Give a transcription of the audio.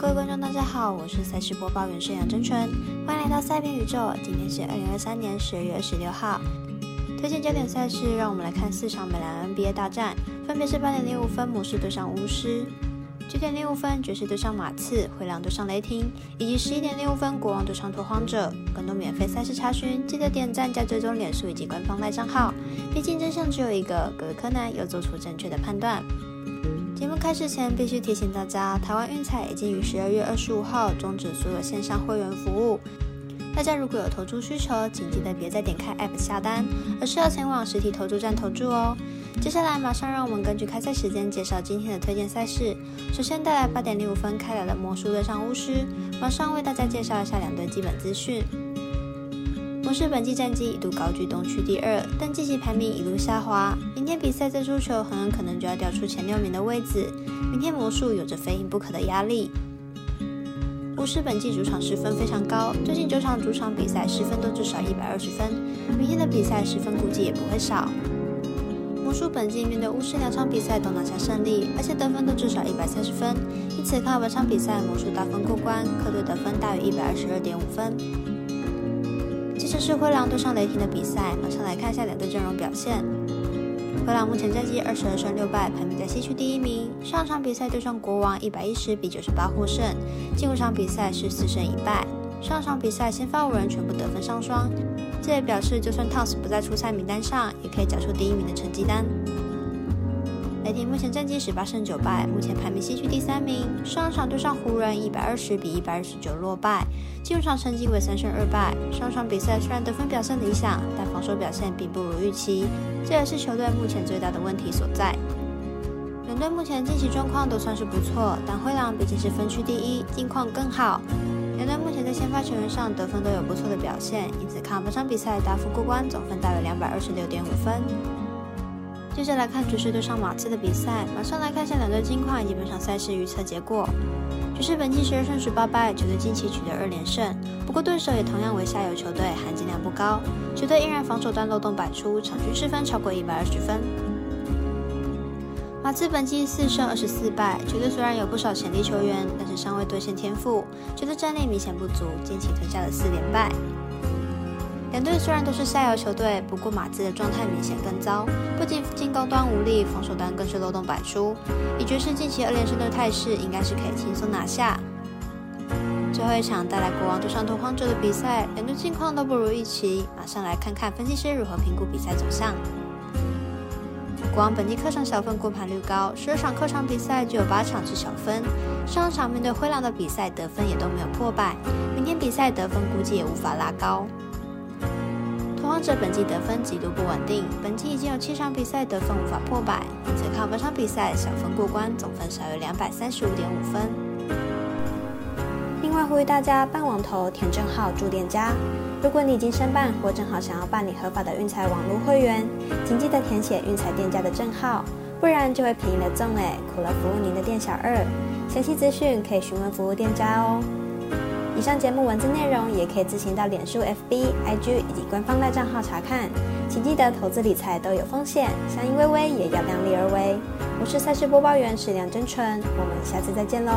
各位观众，大家好，我是赛事播报员杨真纯，欢迎来到赛评宇宙。今天是二零二三年十二月二十六号，推荐焦点赛事，让我们来看四场美篮 NBA 大战，分别是八点零五分魔术对上巫师，九点零五分爵士对上马刺，灰狼对上雷霆，以及十一点零五分国王对上拓荒者。更多免费赛事查询，记得点赞加追踪脸书以及官方赖账号。毕竟真相只有一个，各位柯南要做出正确的判断。开始前，必须提醒大家，台湾运彩已经于十二月二十五号终止所有线上会员服务。大家如果有投注需求，请记得别再点开 App 下单，而是要前往实体投注站投注哦。接下来，马上让我们根据开赛时间介绍今天的推荐赛事。首先带来八点零五分开打的魔术对上巫师，马上为大家介绍一下两队基本资讯。魔术本季战绩一度高居东区第二，但近期排名一路下滑。明天比赛再输球，很有可能就要掉出前六名的位置。明天魔术有着非赢不可的压力。巫师本季主场失分非常高，最近九场主场比赛失分都至少一百二十分。明天的比赛失分估计也不会少。魔术本季面对巫师两场比赛都拿下胜利，而且得分都至少一百三十分，因此看本场比赛魔术大分过关，客队得分大于一百二十二点五分。这是灰狼对上雷霆的比赛，马上来看一下两队阵容表现。灰狼目前战绩二十二胜六败，排名在西区第一名。上场比赛对上国王一百一十比九十八获胜，近五场比赛是四胜一败。上场比赛先发五人全部得分上双，这也表示就算 Towns 不在出赛名单上，也可以缴出第一名的成绩单。雷霆目前战绩十八胜九败，目前排名西区第三名。上场对上湖人一百二十比一百二十九落败，进入场成绩为三胜二败。上场比赛虽然得分表现理想，但防守表现并不如预期，这也是球队目前最大的问题所在。两队目前近期状况都算是不错，但灰狼毕竟是分区第一，近况更好。两队目前在先发球员上得分都有不错的表现，因此看本场比赛大幅过关，总分大约两百二十六点五分。接着来看爵士对上马刺的比赛，马上来看下两队近况以及本场赛事预测结果。爵士本季十二胜十八败，球队近期取得二连胜，不过对手也同样为下游球队，含金量不高，球队依然防守端漏洞百出，场均失分超过一百二十分。马刺本季四胜二十四败，球队虽然有不少潜力球员，但是尚未兑现天赋，球队战力明显不足，近期吞下了四连败。两队虽然都是下游球队，不过马刺的状态明显更糟，不仅进攻端无力，防守端更是漏洞百出。以爵士近期二连胜的态势，应该是可以轻松拿下。最后一场带来国王对上拓荒者的比赛，两队近况都不如预期。马上来看看分析师如何评估比赛走向。国王本季客场小分过盘率高，十二场客场比赛就有八场是小分。上场面对灰狼的比赛得分也都没有破百，明天比赛得分估计也无法拉高。王者本季得分极度不稳定，本季已经有七场比赛得分无法破百，因此看本场比赛小分过关，总分少于两百三十五点五分。另外呼吁大家办网投填证号注店家，如果你已经申办或正好想要办理合法的运财网络会员，请记得填写运财店家的证号，不然就会便宜了赠哎，苦了服务您的店小二。详细资讯可以询问服务店家哦。以上节目文字内容也可以自行到脸书、FB、IG 以及官方赖账号查看，请记得投资理财都有风险，相依微微也要量力而为。我是赛事播报员史梁真纯，我们下次再见喽。